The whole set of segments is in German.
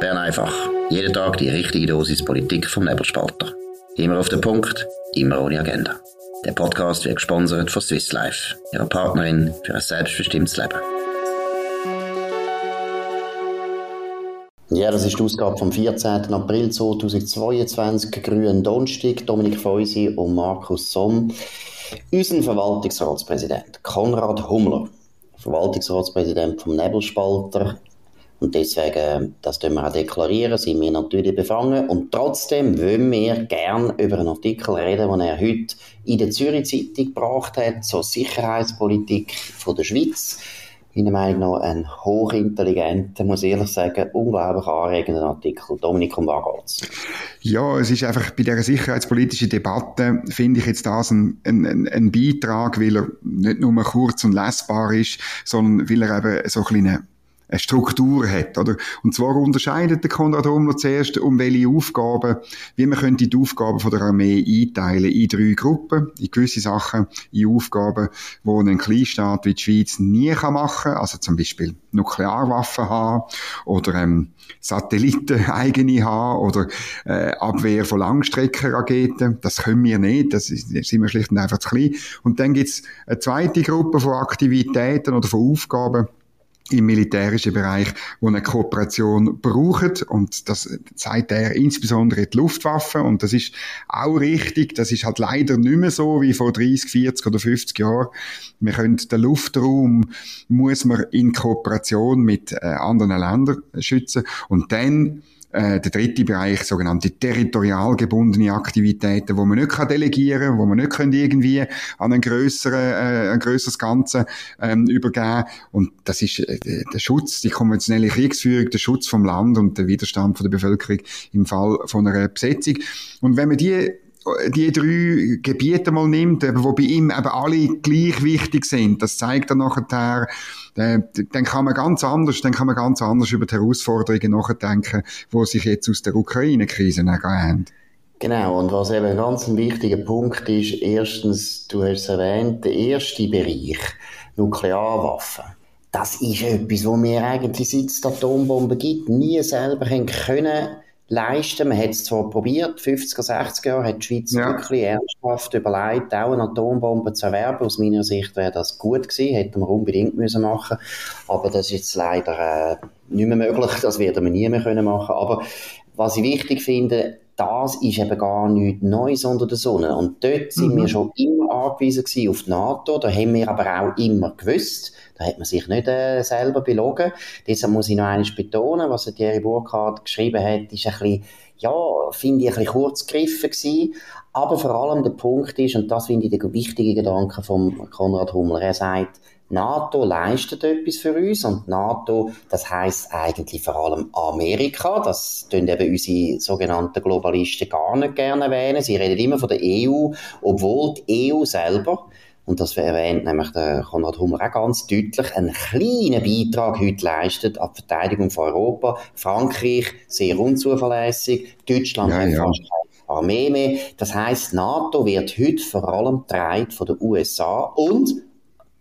Bern einfach. Jeden Tag die richtige Dosis Politik vom Nebelspalter. Immer auf den Punkt, immer ohne Agenda. Der Podcast wird gesponsert von Swiss Life, ihrer Partnerin für ein selbstbestimmtes Leben. Ja, das ist die Ausgabe vom 14. April 2022, Grünen Donnerstag. Dominik Feusi und Markus Somm. Unser Verwaltungsratspräsident Konrad Hummler, Verwaltungsratspräsident vom Nebelspalter, und deswegen, das können wir auch deklarieren, sind wir natürlich befangen. Und trotzdem wollen wir gern über einen Artikel reden, den er heute in der Zürich Zeitung gebracht hat, zur Sicherheitspolitik von der Schweiz. Meiner Meinung nach ein hochintelligenter, muss ich ehrlich sagen, unglaublich anregender Artikel. Dominik, um was geht's? Ja, es ist einfach bei dieser sicherheitspolitischen Debatte, finde ich jetzt das ein, ein, ein Beitrag, weil er nicht nur kurz und lesbar ist, sondern weil er eben so ein kleiner eine Struktur hat, oder? Und zwar unterscheidet der Konrad Hummler zuerst, um welche Aufgaben, wie man könnte die Aufgaben von der Armee einteilen in drei Gruppen, in gewisse Sachen, in Aufgaben, wo ein Kleinstaat wie die Schweiz nie kann machen, also zum Beispiel Nuklearwaffen haben oder ähm, Satelliten eigene haben oder äh, Abwehr von Langstreckenraketen. Das können wir nicht, das, das sind wir schlicht und einfach zu klein. Und dann gibt's eine zweite Gruppe von Aktivitäten oder von Aufgaben, im militärischen Bereich, wo eine Kooperation braucht. Und das zeigt er insbesondere die Luftwaffe. Und das ist auch richtig, das ist halt leider nicht mehr so wie vor 30, 40 oder 50 Jahren. Wir können den Luftraum muss man in Kooperation mit äh, anderen Ländern schützen. Und dann äh, der dritte Bereich, sogenannte territorial gebundene Aktivitäten, wo man nicht kann delegieren, wo man nicht können irgendwie an ein größeren, äh, ein größeres Ganze ähm, übergeben. Und das ist äh, der Schutz, die konventionelle Kriegsführung, der Schutz vom Land und der Widerstand von der Bevölkerung im Fall von einer Besetzung. Und wenn man die die drei Gebiete mal nimmt, wo bei ihm eben alle gleich wichtig sind, das zeigt er nachher, äh, dann kann man ganz anders, dann kann man ganz anders über die Herausforderungen nachdenken, die sich jetzt aus der Ukraine-Krise ergeben. Genau, und was eben ein ganz wichtiger Punkt ist, erstens, du hast es erwähnt, der erste Bereich, Nuklearwaffen. Das ist etwas, wo wir eigentlich, seit es Atombomben gibt, nie selber können leisten. Man hat es zwar probiert, 50er, 60er Jahre hat die Schweiz ja. wirklich ernsthaft überlegt, auch eine Atombombe zu erwerben. Aus meiner Sicht wäre das gut gewesen, hätten wir unbedingt müssen machen aber das ist jetzt leider äh, nicht mehr möglich, das werden wir nie mehr können machen. Aber was ich wichtig finde, das ist eben gar nichts Neues unter der Sonne. Und dort sind mhm. wir schon immer angewiesen gewesen auf die NATO. Da haben wir aber auch immer gewusst, da hat man sich nicht äh, selber belogen. Deshalb muss ich noch eines betonen, was Thierry Burkhardt geschrieben hat, ist ein bisschen, ja, finde ich ein bisschen kurz gegriffen gewesen. Aber vor allem der Punkt ist, und das finde ich der wichtige Gedanke von Konrad Hummler, er sagt, NATO leistet etwas für uns und NATO, das heißt eigentlich vor allem Amerika. Das tun eben unsere sogenannten Globalisten gar nicht gerne erwähnen. Sie reden immer von der EU, obwohl die EU selber und das erwähnt nämlich der Konrad Hummer auch ganz deutlich, einen kleinen Beitrag heute leistet an die Verteidigung von Europa. Frankreich sehr unzuverlässig, Deutschland ja, hat ja. fast keine Armee mehr. Das heißt, NATO wird heute vor allem getragen von den USA und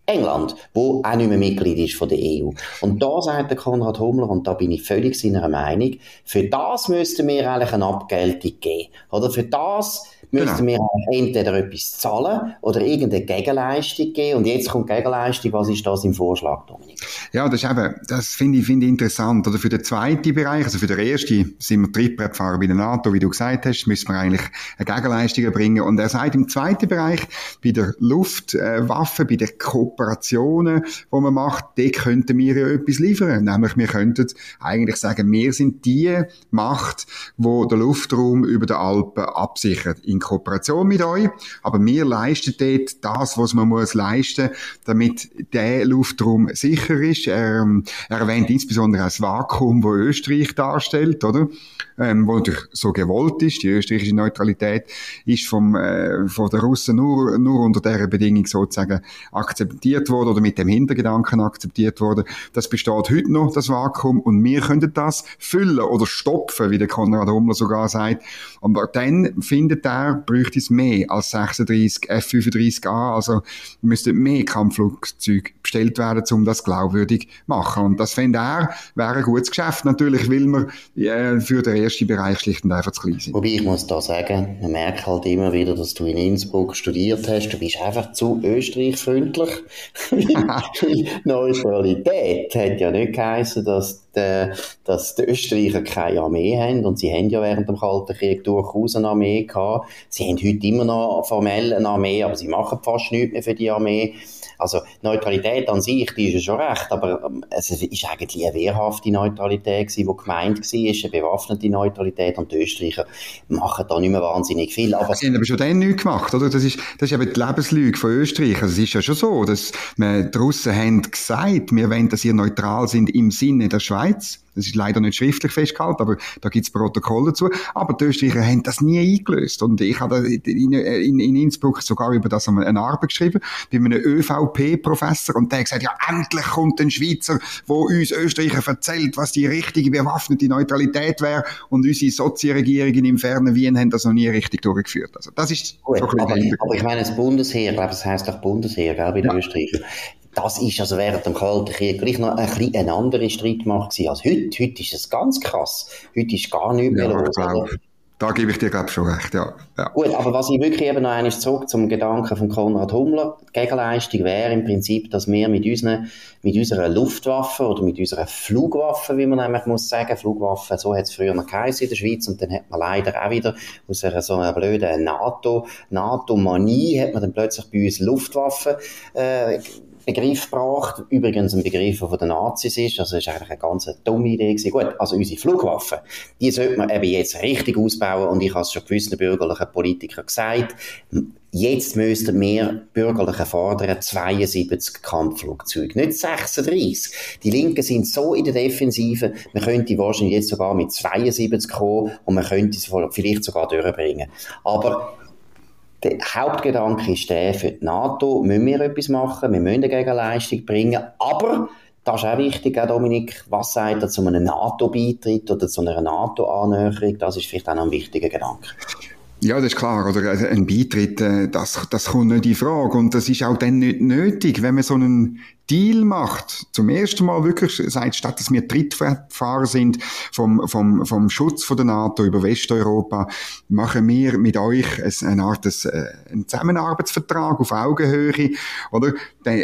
England, wo auch nicht mehr Mitglied ist von der EU. Und da sagt der Konrad Hummler, und da bin ich völlig seiner Meinung, für das müssten wir eigentlich eine Abgeltung geben. Oder für das müssten genau. wir entweder etwas zahlen oder irgendeine Gegenleistung geben. Und jetzt kommt Gegenleistung. Was ist das im Vorschlag, Dominik? Ja, das ist eben, das finde ich, finde ich interessant. Oder für den zweiten Bereich, also für den ersten, sind wir Trittbrettfahrer bei der NATO, wie du gesagt hast, müssen wir eigentlich eine Gegenleistung erbringen. Und er sagt im zweiten Bereich, bei der Luftwaffe, bei den Kooperationen, die man macht, da könnten wir ja etwas liefern. Nämlich, wir könnten eigentlich sagen, wir sind die Macht, wo der Luftraum über den Alpen absichert in Kooperation mit euch, aber wir leisten dort das, was man muss leisten, damit der Luftraum sicher ist. Er, ähm, er erwähnt insbesondere das Vakuum, wo Österreich darstellt, oder? Ähm, wo natürlich so gewollt ist. Die österreichische Neutralität ist vom, äh, von den Russen nur, nur unter dieser Bedingung sozusagen akzeptiert worden oder mit dem Hintergedanken akzeptiert worden. Das besteht heute noch, das Vakuum, und wir könnten das füllen oder stopfen, wie der Konrad Hummler sogar sagt. Und dann findet er bräuchte es mehr als 36 F-35A. Also müssten mehr Kampfflugzeuge bestellt werden, um das glaubwürdig glaubwürdig machen. Und das fände er, wäre ein gutes Geschäft. Natürlich will man äh, für den ersten Bereich schlicht und einfach zu klein sein. Wobei ich muss da sagen, man merkt halt immer wieder, dass du in Innsbruck studiert hast. Du bist einfach zu österreichfreundlich. Neutralität hat ja nicht geheißen, dass die, dass die Österreicher keine Armee haben. Und sie haben ja während dem Kalten Krieg durchaus eine Armee gehabt. Sie haben heute immer noch formell eine Armee, aber sie machen fast nichts mehr für die Armee. Also Neutralität an sich, die ist ja schon recht, aber ähm, es ist eigentlich eine wehrhafte Neutralität die gemeint war, eine bewaffnete Neutralität und die Österreicher machen da nicht mehr wahnsinnig viel. Aber sie haben aber schon dann nichts gemacht, oder? Das ist, das ist eben die Lebenslüge von Österreich. Also es ist ja schon so, dass man, die Russen haben gesagt, wir wollen, dass ihr neutral sind im Sinne der Schweiz. Das ist leider nicht schriftlich festgehalten, aber da gibt es Protokolle dazu. Aber die Österreicher haben das nie eingelöst. Und ich habe in, in, in Innsbruck sogar über das eine Arbeit geschrieben, bei einem ÖVP-Professor. Und der hat gesagt, ja, endlich kommt ein Schweizer, wo uns Österreicher erzählt, was die richtige bewaffnete Neutralität wäre. Und unsere Sozialregierungen im fernen Wien haben das noch nie richtig durchgeführt. Also das ist Gut, aber, aber, ich meine, das Bundesheer, ich glaube, das heisst doch Bundesheer, gell, bei den ja. Österreichern das ist also während dem Kalten Krieg gleich noch ein bisschen eine andere Streitmacht gewesen als heute. Heute ist es ganz krass. Heute ist gar nichts mehr ja, los. Da gebe ich dir, glaube ich, schon recht, ja. ja. Gut, aber was ich wirklich eben noch einmal zurück zum Gedanken von Konrad Hummler, die Gegenleistung wäre im Prinzip, dass wir mit, unseren, mit unserer Luftwaffe oder mit unserer Flugwaffe, wie man nämlich muss sagen, Flugwaffe, so hat es früher noch geheißen in der Schweiz und dann hat man leider auch wieder aus einer so einer blöden NATO, NATO-Manie hat man dann plötzlich bei uns Luftwaffe äh, Begriff gebracht. Übrigens ein Begriff, der von den Nazis ist. Also, das ist eigentlich eine ganz dumme Idee gewesen. Gut, also unsere Flugwaffen, die sollte man eben jetzt richtig ausbauen. Und ich habe es schon gewissen bürgerlichen Politikern gesagt. Jetzt müssten wir Bürgerliche fordern 72 Kampfflugzeuge, nicht 36. Die Linken sind so in der Defensive, man könnte wahrscheinlich jetzt sogar mit 72 kommen und man könnte es vielleicht sogar durchbringen. Aber der Hauptgedanke ist der, für die NATO müssen wir etwas machen, wir müssen eine Gegenleistung bringen, aber das ist auch wichtig, Dominik, was sagt er zu einem NATO-Beitritt oder zu einer NATO-Annäherung, das ist vielleicht auch noch ein wichtiger Gedanke. Ja, das ist klar. Oder ein Beitritt, äh, das, das kommt nicht in Frage. Und das ist auch dann nicht nötig, wenn man so einen Deal macht. Zum ersten Mal wirklich sagt, statt dass wir Trittfahrer sind vom, vom, vom Schutz von der NATO über Westeuropa, machen wir mit euch eine Art äh, einen Zusammenarbeitsvertrag auf Augenhöhe, oder?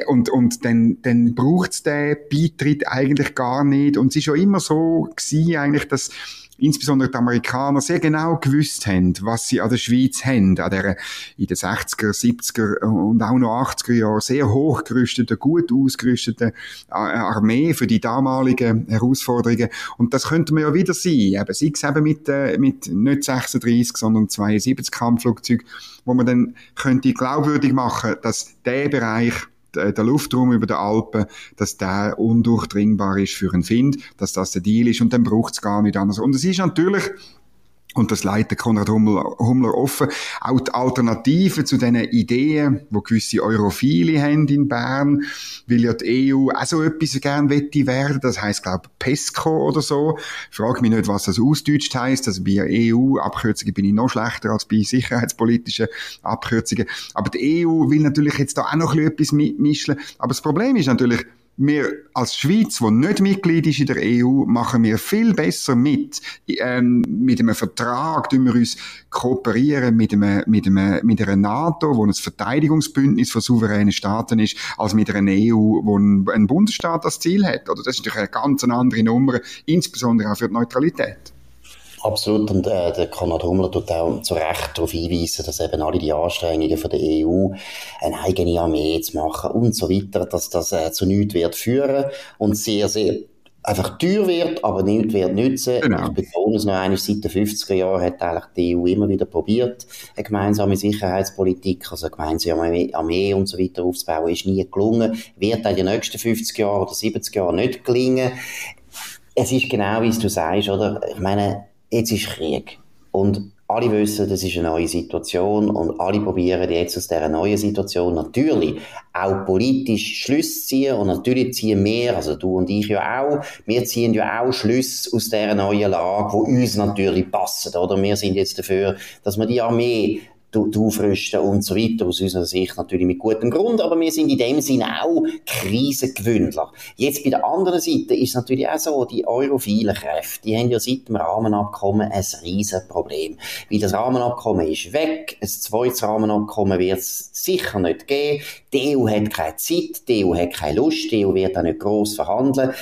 Und, und dann, dann braucht's den Beitritt eigentlich gar nicht. Und es ist ja immer so gewesen, eigentlich, dass insbesondere die Amerikaner sehr genau gewusst haben, was sie an der Schweiz haben, an der in den 60er, 70er und auch noch 80er Jahren sehr hochgerüsteten, gut ausgerüsteten äh, Armee für die damaligen Herausforderungen. Und das könnte man ja wieder sein, eben, sei es eben mit, äh, mit nicht 36, sondern 72 Kampfflugzeugen, wo man dann könnte glaubwürdig machen, dass der Bereich der Luftraum über den Alpen, dass der undurchdringbar ist für einen Find, dass das der Deal ist und dann braucht es gar nicht anders. Und es ist natürlich und das leitet Konrad Hummler, Hummler offen. Auch die Alternativen zu diesen Ideen, wo gewisse Europhile haben in Bern, weil ja die EU auch so etwas gerne wette werden. Das heisst, glaube PESCO oder so. Ich frage mich nicht, was das ausdeutscht heisst. Also bei EU-Abkürzungen bin ich noch schlechter als bei sicherheitspolitischen Abkürzungen. Aber die EU will natürlich jetzt da auch noch etwas mitmischen. Aber das Problem ist natürlich, wir als Schweiz, die nicht Mitglied ist in der EU, machen wir viel besser mit. Ähm, mit einem Vertrag tun wir uns kooperieren mit, einem, mit, einem, mit einer NATO, wo ein Verteidigungsbündnis von souveränen Staaten ist, als mit einer EU, wo ein, ein Bundesstaat das Ziel hat. Oder das ist natürlich eine ganz andere Nummer, insbesondere auch für die Neutralität. Absolut. Und äh, der Konrad Hummler tut auch zu Recht darauf hinweisen, dass eben alle die Anstrengungen von der EU, eine eigene Armee zu machen und so weiter, dass das äh, zu nichts wird führen und sehr, sehr einfach teuer wird, aber nichts wird nützen. Genau. Ich betone es noch einmal, seit den 50er Jahren hat eigentlich die EU immer wieder probiert, eine gemeinsame Sicherheitspolitik, also eine gemeinsame Armee und so weiter aufzubauen, ist nie gelungen, wird in den nächsten 50 Jahren oder 70 Jahren nicht gelingen. Es ist genau, wie du sagst, oder? Ich meine, jetzt ist Krieg. Und alle wissen, das ist eine neue Situation und alle probieren jetzt aus dieser neuen Situation natürlich auch politisch Schlüsse ziehen und natürlich ziehen wir, also du und ich ja auch, wir ziehen ja auch Schlüsse aus dieser neuen Lage, wo uns natürlich passen, oder? Wir sind jetzt dafür, dass man die Armee aufrüsten und so weiter. Aus unserer Sicht natürlich mit gutem Grund, aber wir sind in dem Sinne auch Krisengewöhnler. Jetzt bei der anderen Seite ist es natürlich auch so, die europhilen Kräfte, die haben ja seit dem Rahmenabkommen ein riesen Problem. Weil das Rahmenabkommen ist weg, ein zweites Rahmenabkommen wird es sicher nicht geben, die EU hat keine Zeit, die EU hat keine Lust, die EU wird auch nicht gross verhandeln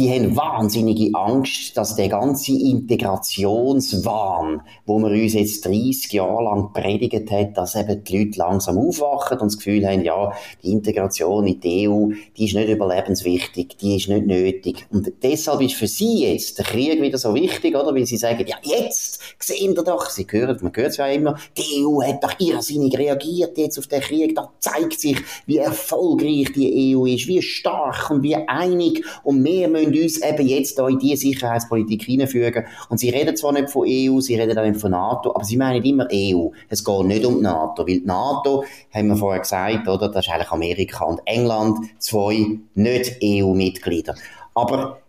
die haben wahnsinnige Angst, dass der ganze Integrationswahn, wo man uns jetzt 30 Jahre lang predigt hat, dass eben die Leute langsam aufwachen und das Gefühl haben, ja, die Integration in die EU, die ist nicht überlebenswichtig, die ist nicht nötig. Und deshalb ist für sie jetzt der Krieg wieder so wichtig, oder? Weil sie sagen, ja, jetzt sehen wir doch, sie hören, man hört es ja immer, die EU hat doch irrsinnig reagiert jetzt auf den Krieg, da zeigt sich, wie erfolgreich die EU ist, wie stark und wie einig und mehr müssen uns eben jetzt da in diese Sicherheitspolitik hineinfügen. Und sie reden zwar nicht von EU, sie reden auch nicht von NATO, aber sie meinen immer EU. Es geht nicht um die NATO, weil die NATO, haben wir vorher gesagt, oder, das ist eigentlich Amerika und England, zwei nicht EU-Mitglieder. Aber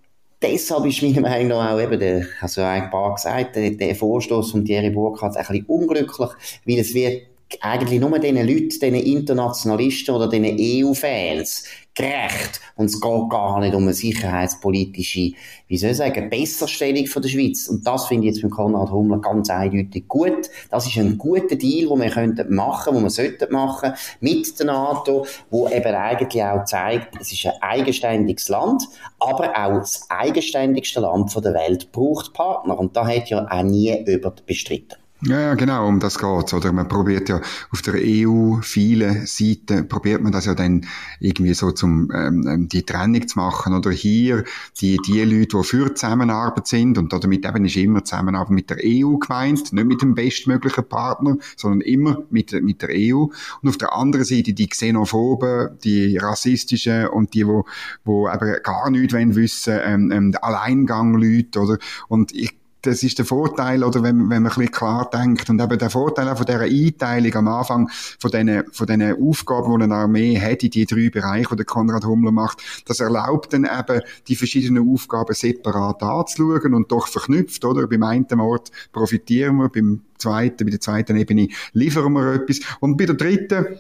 deshalb ist meiner Meinung nach auch eben, der, also ein paar gesagt, der, der Vorstoß von Thierry Burkhardt ein bisschen unglücklich, weil es wird eigentlich nur diesen Leuten, diesen Internationalisten oder diesen EU-Fans gerecht. Und es geht gar nicht um eine sicherheitspolitische, wie soll ich sagen, Besserstellung von der Schweiz. Und das finde ich jetzt mit Konrad Hummler ganz eindeutig gut. Das ist ein guter Deal, den wir könnten machen, den wir sollten machen, mit der NATO, wo eben eigentlich auch zeigt, es ist ein eigenständiges Land, aber auch das eigenständigste Land der Welt braucht Partner. Und da hat ja auch nie jemand bestritten. Ja, ja, genau, um das geht's, oder? Man probiert ja auf der EU viele Seiten, probiert man das ja dann irgendwie so zum, ähm, ähm, die Trennung zu machen, oder hier, die, die Leute, die für Zusammenarbeit sind, und damit eben ist immer Zusammenarbeit mit der EU gemeint, nicht mit dem bestmöglichen Partner, sondern immer mit, mit der EU. Und auf der anderen Seite die Xenophoben, die rassistischen und die, wo, wo eben gar nichts wollen wissen, ähm, ähm, Alleingang-Leute, oder? Und ich das ist der Vorteil, oder wenn, wenn man ein bisschen klar denkt. Und eben der Vorteil auch von dieser Einteilung am Anfang von diesen, von diesen Aufgaben, die eine Armee hat, in die drei Bereiche, die Konrad Hummler macht, das erlaubt dann eben, die verschiedenen Aufgaben separat anzuschauen und doch verknüpft, oder? Beim einen Ort profitieren wir, beim zweiten, bei der zweiten Ebene liefern wir etwas. Und bei der dritten,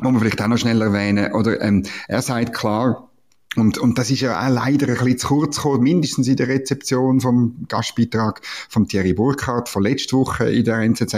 muss man vielleicht auch noch schnell erwähnen, oder, ähm, er sagt klar, und, und das ist ja auch leider ein bisschen zu kurz gekommen, mindestens in der Rezeption vom Gastbeitrag von Thierry Burkhardt von letzter Woche in der NZZ.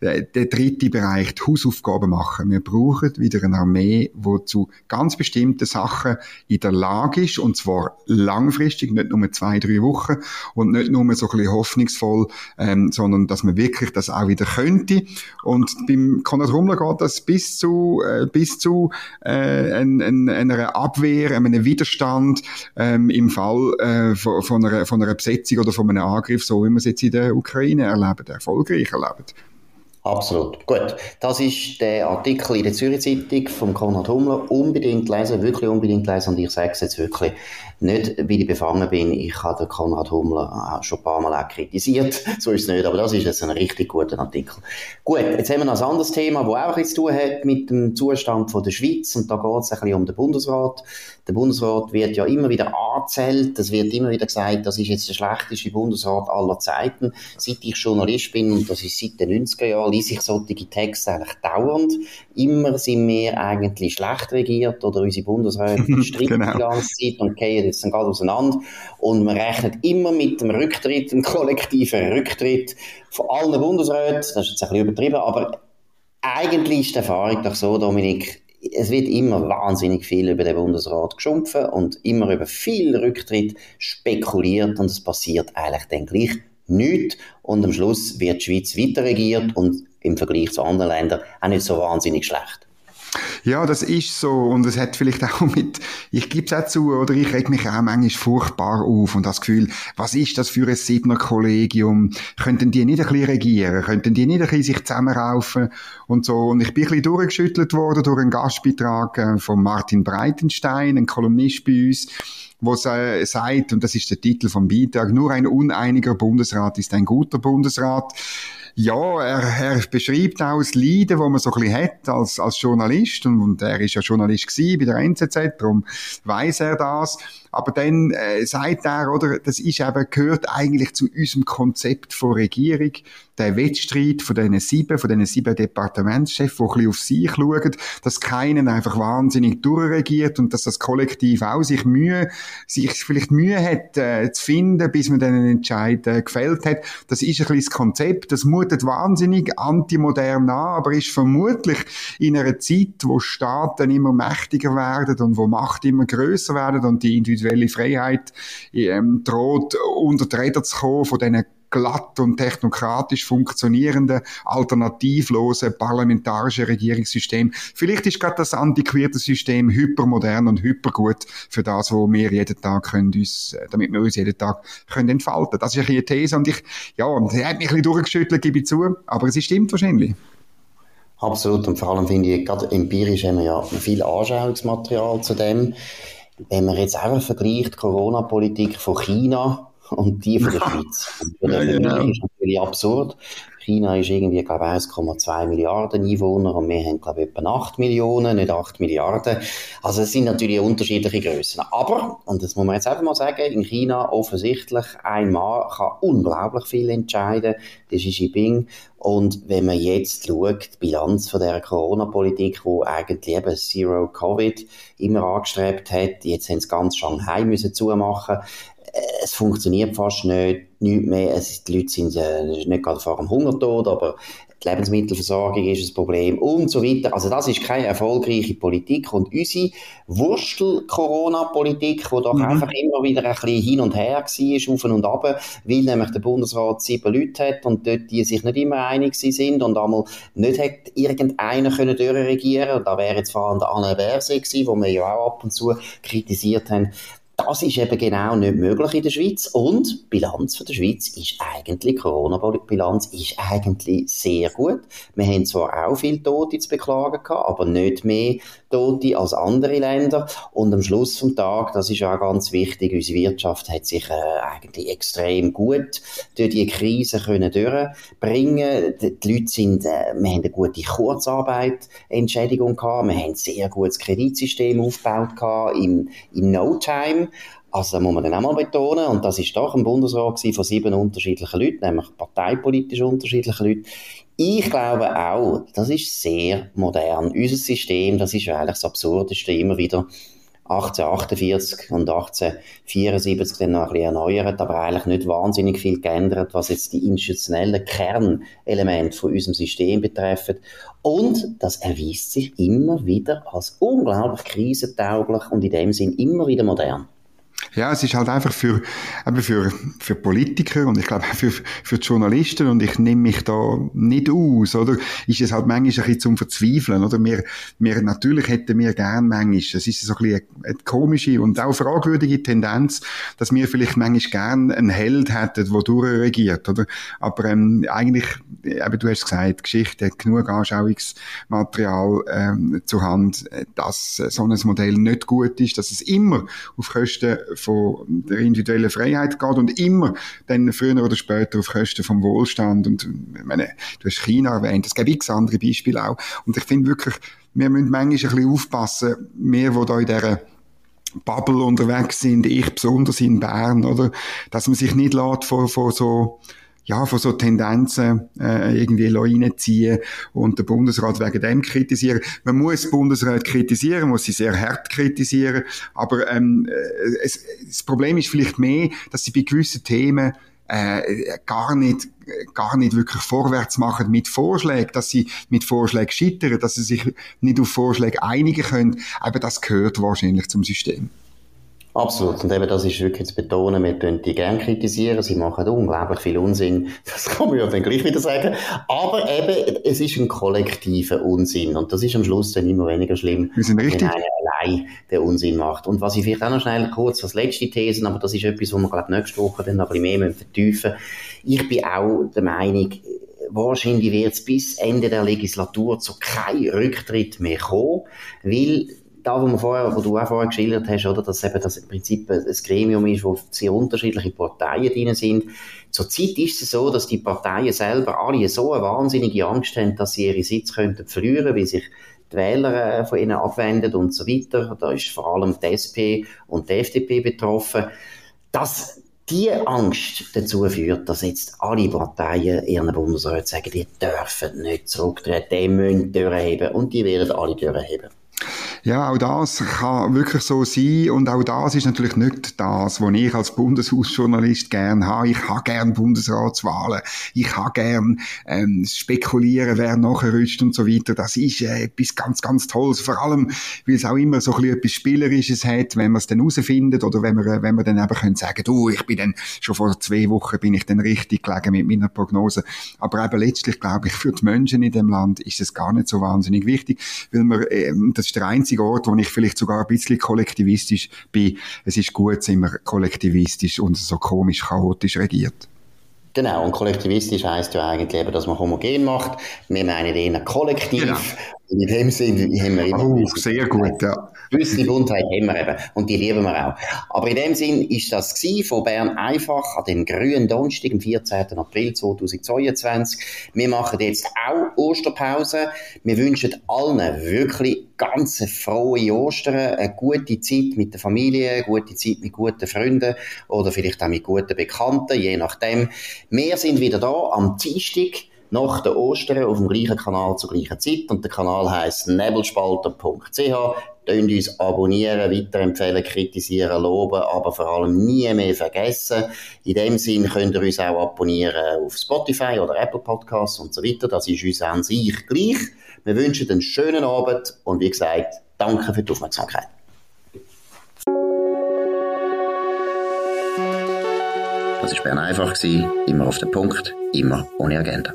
Äh, der dritte Bereich, die Hausaufgaben machen. Wir brauchen wieder eine Armee, die zu ganz bestimmten Sachen in der Lage ist, und zwar langfristig, nicht nur zwei, drei Wochen und nicht nur so ein bisschen hoffnungsvoll, ähm, sondern dass man wirklich das auch wieder könnte. Und beim Konrad Rummler geht das bis zu, äh, bis zu äh, ein, ein, einer Abwehr, einem Widerstand ähm, im Fall äh, von, von, einer, von einer Besetzung oder von einem Angriff, so wie wir es jetzt in der Ukraine erleben, erfolgreich erleben. Absolut. Gut. Das ist der Artikel in der Zürich Zeitung von Konrad Hummler. Unbedingt lesen, wirklich unbedingt lesen. Und ich sage es jetzt wirklich nicht, weil ich befangen bin. Ich habe den Konrad Hummler schon ein paar Mal auch kritisiert. So ist es nicht. Aber das ist jetzt ein richtig guter Artikel. Gut. Jetzt haben wir noch ein anderes Thema, das auch etwas zu tun hat mit dem Zustand von der Schweiz. Und da geht es ein bisschen um den Bundesrat. Der Bundesrat wird ja immer wieder angezählt. Es wird immer wieder gesagt, das ist jetzt der schlechteste Bundesrat aller Zeiten. Seit ich Journalist bin, und das ist seit den 90er Jahren, lese ich solche Texte eigentlich dauernd. Immer sind wir eigentlich schlecht regiert oder unsere Bundesräte streiten genau. die ganze Zeit und gehen jetzt dann gerade auseinander. Und man rechnet immer mit dem Rücktritt, dem kollektiven Rücktritt von allen Bundesräten. Das ist jetzt ein bisschen übertrieben, aber eigentlich ist die Erfahrung doch so, Dominik, es wird immer wahnsinnig viel über den Bundesrat geschumpfen und immer über viel Rücktritt spekuliert und es passiert eigentlich dann gleich nichts und am Schluss wird die Schweiz weiter regiert und im Vergleich zu anderen Ländern auch nicht so wahnsinnig schlecht. Ja, das ist so. Und es hat vielleicht auch mit, ich gebe es auch zu, oder ich reg mich auch manchmal furchtbar auf und das Gefühl, was ist das für ein Siebner Kollegium? Könnten die nicht ein bisschen regieren? Könnten die nicht ein bisschen sich zusammenraufen? Und so. Und ich bin ein bisschen durchgeschüttelt worden durch einen Gastbeitrag äh, von Martin Breitenstein, ein Kolumnist bei uns, wo sagt, und das ist der Titel vom Beitrag, nur ein uneiniger Bundesrat ist ein guter Bundesrat. Ja, er, er beschreibt auch das Leiden, das man so ein bisschen hat als, als Journalist. Und, und er ist ja Journalist gewesen bei der NZZ, darum weiß er das. Aber dann äh, sagt er, oder, das ist eben, gehört eigentlich zu unserem Konzept von Regierung, der Wettstreit von diesen sieben, von diesen sieben Departementschefs, die ein bisschen auf sich schauen, dass keiner einfach wahnsinnig durchregiert und dass das Kollektiv auch sich Mühe, sich vielleicht Mühe hat, äh, zu finden, bis man dann einen Entscheid äh, gefällt hat. Das ist ein bisschen das Konzept. Das mutet wahnsinnig antimodern an, aber ist vermutlich in einer Zeit, wo Staaten immer mächtiger werden und wo Macht immer größer werden und die individuelle Freiheit ähm, droht unter die Räder zu kommen von diesen glatt und technokratisch funktionierenden, alternativlosen parlamentarischen Regierungssystem. Vielleicht ist gerade das antiquierte System hypermodern und hypergut für das, wo wir jeden Tag können uns, äh, damit wir uns jeden Tag können entfalten. Das ist eine These und ich, ja, sie hat mich ein bisschen durchgeschüttelt, gebe ich zu, aber es stimmt wahrscheinlich. Absolut und vor allem finde ich, gerade empirisch haben wir ja viel Anschauungsmaterial zu dem. Wenn man jetzt einfach vergleicht Corona-Politik von China und die von der Schweiz. Und ja, genau. ist natürlich absurd. China ist irgendwie, glaube ich, 1,2 Milliarden Einwohner und wir haben, glaube etwa 8 Millionen, nicht 8 Milliarden. Also es sind natürlich unterschiedliche Größen. Aber, und das muss man jetzt einfach mal sagen, in China offensichtlich ein Mann kann unglaublich viel entscheiden, das ist Xi Jinping. Und wenn man jetzt schaut, die Bilanz von der Corona-Politik, wo eigentlich eben Zero Covid immer angestrebt hat, jetzt haben sie ganz Shanghai müssen zumachen, es funktioniert fast nicht, nicht mehr. Es, die Leute sind äh, nicht gerade vor dem Hungertod, aber die Lebensmittelversorgung ist ein Problem und so weiter. Also das ist keine erfolgreiche Politik und unsere Wurstel-Corona-Politik, die doch mhm. einfach immer wieder ein bisschen hin und her war, auf und ab, weil nämlich der Bundesrat sieben Leute hat und dort die sich nicht immer einig sind und einmal nicht hat irgendeiner können durchregieren und da wäre jetzt vor allem der Anne Berse gewesen, wo wir ja auch ab und zu kritisiert haben, das ist eben genau nicht möglich in der Schweiz. Und die Bilanz von der Schweiz ist eigentlich, Corona-Bilanz ist eigentlich sehr gut. Wir haben zwar auch viele Tote zu beklagen gehabt, aber nicht mehr Tote als andere Länder. Und am Schluss vom Tag, das ist auch ganz wichtig, unsere Wirtschaft hat sich äh, eigentlich extrem gut durch die Krise können durchbringen. Die, die Leute sind, äh, wir haben eine gute Kurzarbeit-Entschädigung gehabt, wir haben ein sehr gutes Kreditsystem aufgebaut gehabt, im, im No-Time. Also, da muss man dann auch mal betonen, und das ist doch ein Bundesrat von sieben unterschiedlichen Leuten, nämlich parteipolitisch unterschiedlichen Leuten. Ich glaube auch, das ist sehr modern. Unser System, das ist eigentlich das Absurdeste, immer wieder 1848 und 1874 dann noch ein bisschen erneuert, aber eigentlich nicht wahnsinnig viel geändert, was jetzt die institutionellen Kernelemente von unserem System betreffen. Und das erweist sich immer wieder als unglaublich krisentauglich und in dem Sinn immer wieder modern. Ja, es ist halt einfach für, eben für, für Politiker und ich glaube auch für, für Journalisten und ich nehme mich da nicht aus, oder? Ist es halt manchmal ein bisschen zum Verzweifeln, oder? Wir, wir, natürlich hätten wir gern manchmal, es ist so ein bisschen eine, eine komische und auch fragwürdige Tendenz, dass wir vielleicht manchmal gern einen Held hätten, der durchregiert, oder? Aber, ähm, eigentlich, eben du hast gesagt, Geschichte hat genug Anschauungsmaterial, ähm, zur Hand, dass so ein Modell nicht gut ist, dass es immer auf Kosten von der individuellen Freiheit geht und immer dann früher oder später auf Kosten vom Wohlstand. Und meine, du hast China erwähnt, es gibt x andere Beispiele auch. Und ich finde wirklich, wir müssen manchmal ein bisschen aufpassen, wir, die da in dieser Bubble unterwegs sind, ich besonders in Bern, oder? Dass man sich nicht lässt von, von so ja, von so Tendenzen äh, irgendwie reinziehen und der Bundesrat wegen dem kritisieren. Man muss den Bundesrat kritisieren, muss sie sehr hart kritisieren, aber ähm, äh, es, das Problem ist vielleicht mehr, dass sie bei gewissen Themen äh, gar nicht gar nicht wirklich vorwärts machen mit Vorschlägen, dass sie mit Vorschlägen scheitern, dass sie sich nicht auf Vorschläge einigen können, aber das gehört wahrscheinlich zum System. Absolut. Und eben das ist wirklich zu betonen, wir können die gerne kritisieren, sie machen unglaublich viel Unsinn, das kann man ja dann gleich wieder sagen. Aber eben, es ist ein kollektiver Unsinn und das ist am Schluss dann immer weniger schlimm, wenn einer allein den Unsinn macht. Und was ich vielleicht auch noch schnell kurz als letzte These, aber das ist etwas, wo wir glaube nächste Woche dann noch ein bisschen mehr vertiefen müssen. Ich bin auch der Meinung, wahrscheinlich wird es bis Ende der Legislatur zu keinem Rücktritt mehr kommen, weil da, wir vorher, wo du auch vorher geschildert hast, oder, dass eben das im Prinzip ein Gremium ist, wo sehr unterschiedliche Parteien drin sind. Zurzeit ist es so, dass die Parteien selber alle so eine wahnsinnige Angst haben, dass sie ihre Sitz könnten verlieren, weil sich die Wähler äh, von ihnen abwenden und so weiter. Da ist vor allem die SP und die FDP betroffen. Das die Angst dazu führt, dass jetzt alle Parteien ihren Bundesrat sagen, die dürfen nicht zurücktreten, die müssen durchheben und die werden alle durchheben. Ja, auch das kann wirklich so sein und auch das ist natürlich nicht das, was ich als Bundeshausjournalist gern habe. Ich habe gern Bundesratswahlen, ich habe gern ähm, spekulieren, wer nachher rüstet und so weiter. Das ist äh, etwas ganz, ganz Tolles. Vor allem, weil es auch immer so ein bisschen etwas Spielerisches hat, wenn man es dann herausfindet oder wenn man, wenn man dann eben können sagen, du, ich bin dann schon vor zwei Wochen bin ich dann richtig gelegen mit meiner Prognose. Aber eben letztlich glaube ich, für die Menschen in dem Land ist es gar nicht so wahnsinnig wichtig, weil man, äh, das ist der einzige einzige Ort, wo ich vielleicht sogar ein bisschen kollektivistisch bin. Es ist gut, sind wir kollektivistisch und so komisch chaotisch regiert. Genau, und kollektivistisch heisst ja eigentlich eben, dass man homogen macht. Wir meinen eher kollektiv. Genau. In dem Sinne haben wir immer... Oh, sehr gut, ja. Gewisse Buntheit haben wir eben. Und die lieben wir auch. Aber in dem Sinn ist das von Bern einfach an dem grünen Donnerstag, am 14. April 2022. Wir machen jetzt auch Osterpause. Wir wünschen allen wirklich ganz frohe Ostern, eine gute Zeit mit der Familie, eine gute Zeit mit guten Freunden oder vielleicht auch mit guten Bekannten, je nachdem. Wir sind wieder da am Dienstag nach der Ostern auf dem gleichen Kanal zur gleichen Zeit und der Kanal heißt nebelspalter.ch. Könnt uns abonnieren, weiterempfehlen, kritisieren, loben, aber vor allem nie mehr vergessen. In dem Sinn könnt ihr uns auch abonnieren auf Spotify oder Apple Podcasts und so weiter. Das ist uns an sich gleich. Wir wünschen einen schönen Abend und wie gesagt, danke für die Aufmerksamkeit. Das war Bern einfach, immer auf den Punkt, immer ohne Agenda.